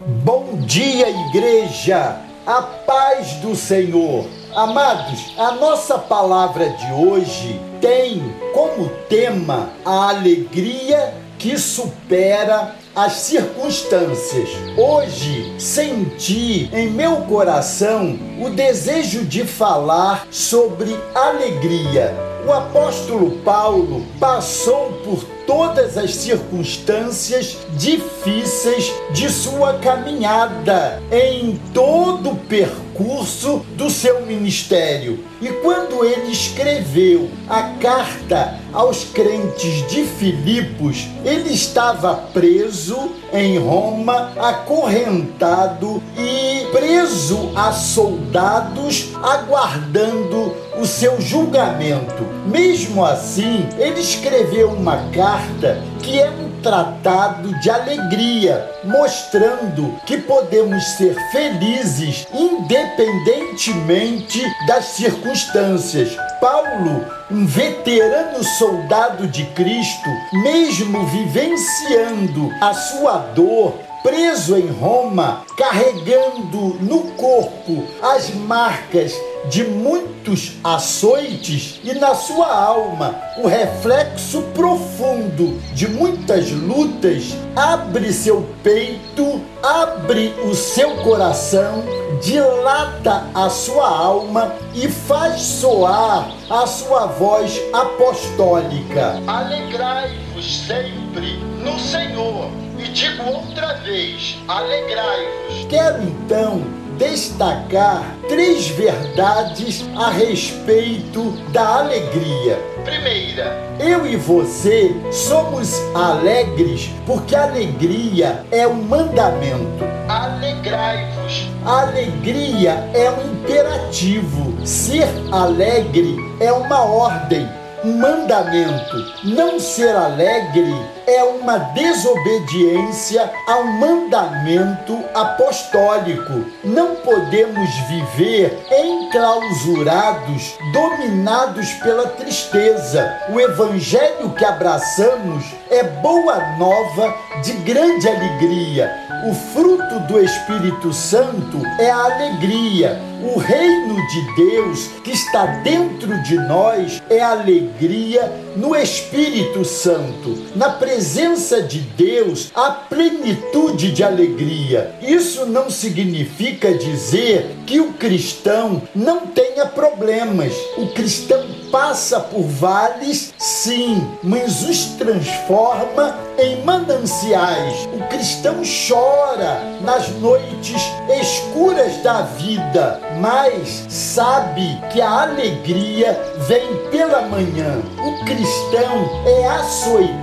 Bom dia, igreja! A paz do Senhor! Amados, a nossa palavra de hoje tem como tema a alegria que supera as circunstâncias. Hoje senti em meu coração o desejo de falar sobre alegria. O apóstolo Paulo passou por todas as circunstâncias difíceis de sua caminhada, em todo o percurso do seu ministério. E quando ele escreveu a carta aos crentes de Filipos, ele estava preso em Roma, acorrentado e preso a soldados, aguardando o seu julgamento. Mesmo assim, ele escreveu uma carta que é um tratado de alegria, mostrando que podemos ser felizes independentemente das circunstâncias. Paulo, um veterano soldado de Cristo, mesmo vivenciando a sua dor, preso em Roma, carregando no corpo as marcas de muitos açoites e na sua alma o reflexo profundo de muitas lutas, abre seu peito, abre o seu coração, dilata a sua alma e faz soar a sua voz apostólica. Alegrai-vos sempre no Senhor. E digo outra vez: alegrai-vos. Quero então destacar três verdades a respeito da alegria. Primeira, eu e você somos alegres porque alegria é um mandamento. Alegrai-vos. Alegria é um imperativo. Ser alegre é uma ordem, mandamento. Não ser alegre é uma desobediência ao mandamento apostólico. Não podemos viver enclausurados, dominados pela tristeza. O evangelho que abraçamos é boa nova de grande alegria. O fruto do Espírito Santo é a alegria. O reino de Deus que está dentro de nós é alegria no Espírito Santo, na presença de Deus há plenitude de alegria. Isso não significa dizer que o cristão não tenha problemas. O cristão passa por vales, sim, mas os transforma em mananciais. O cristão chora nas noites escuras da vida, mas sabe que a alegria vem pela manhã. O cristão é açoitado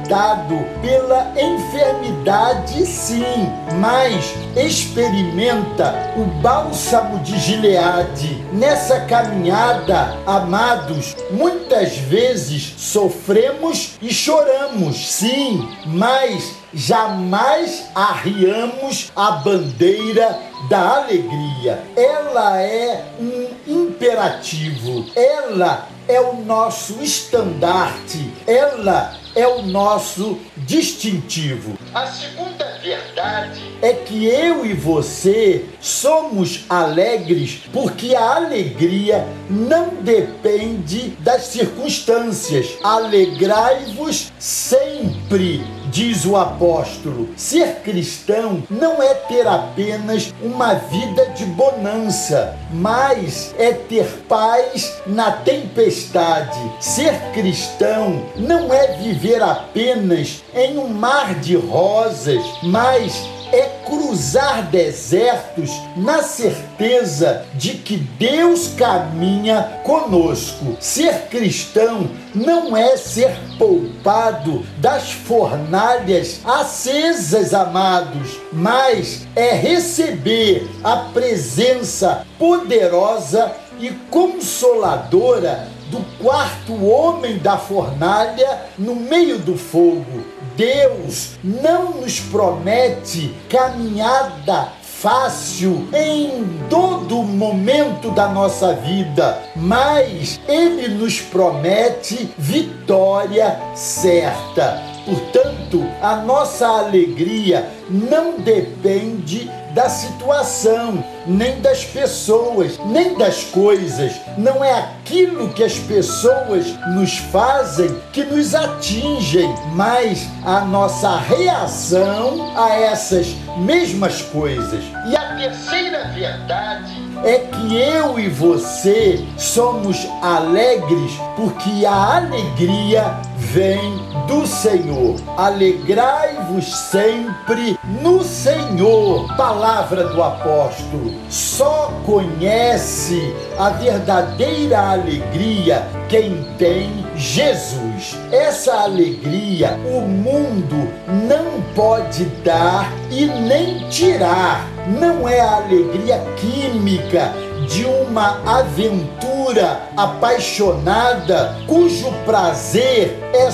pela enfermidade, sim, mas experimenta o bálsamo de Gileade. Nessa caminhada, amados, muitas vezes sofremos e choramos, sim, mas jamais arriamos a bandeira da alegria. Ela é um imperativo, ela é o nosso estandarte, ela é o nosso distintivo. A segunda verdade é que eu e você somos alegres porque a alegria não depende das circunstâncias. Alegrai-vos sempre diz o apóstolo. Ser cristão não é ter apenas uma vida de bonança, mas é ter paz na tempestade. Ser cristão não é viver apenas em um mar de rosas, mas é cruzar desertos na certeza de que Deus caminha conosco. Ser cristão não é ser poupado das fornalhas acesas, amados, mas é receber a presença poderosa e consoladora do quarto homem da fornalha no meio do fogo. Deus não nos promete caminhada fácil em todo momento da nossa vida, mas Ele nos promete vitória certa. Portanto, a nossa alegria não depende da situação, nem das pessoas, nem das coisas. Não é aquilo que as pessoas nos fazem que nos atingem, mas a nossa reação a essas mesmas coisas. E a terceira verdade é que eu e você somos alegres porque a alegria vem do Senhor. Alegrai-vos sempre no Senhor. Palavra do apóstolo. Só conhece a verdadeira alegria quem tem Jesus. Essa alegria o mundo não pode dar e nem tirar. Não é a alegria química de uma aventura apaixonada cujo prazer é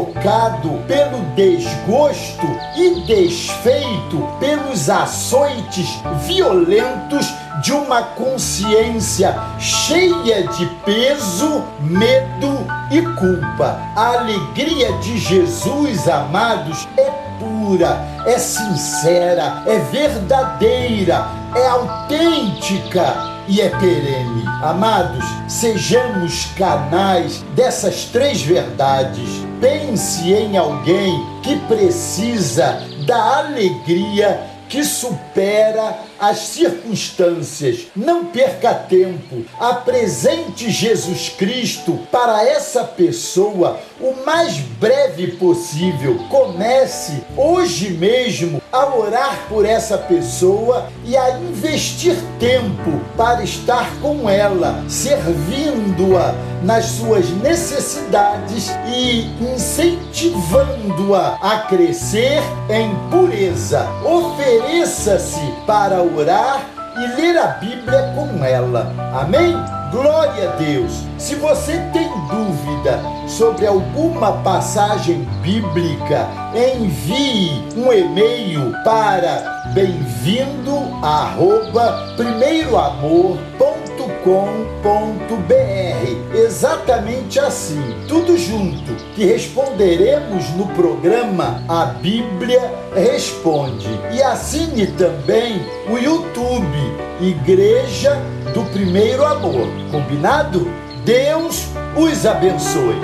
sufocado pelo desgosto e desfeito pelos açoites violentos de uma consciência cheia de peso, medo e culpa. A alegria de Jesus, amados, é pura, é sincera, é verdadeira, é autêntica e é perene. Amados, sejamos canais dessas três verdades. Pense em alguém que precisa da alegria que supera as circunstâncias. Não perca tempo. Apresente Jesus Cristo para essa pessoa o mais breve possível. Comece hoje mesmo a orar por essa pessoa e a investir tempo para estar com ela, servindo-a nas suas necessidades e incentivando-a a crescer em pureza. Ofereça-se para orar e ler a Bíblia com ela. Amém? Glória a Deus! Se você tem dúvida sobre alguma passagem bíblica, envie um e-mail para bem-vindo arroba primeiroamor.com.br Exatamente assim, tudo junto, que responderemos no programa A Bíblia Responde. E assine também o YouTube Igreja do Primeiro Amor. Combinado? Deus os abençoe.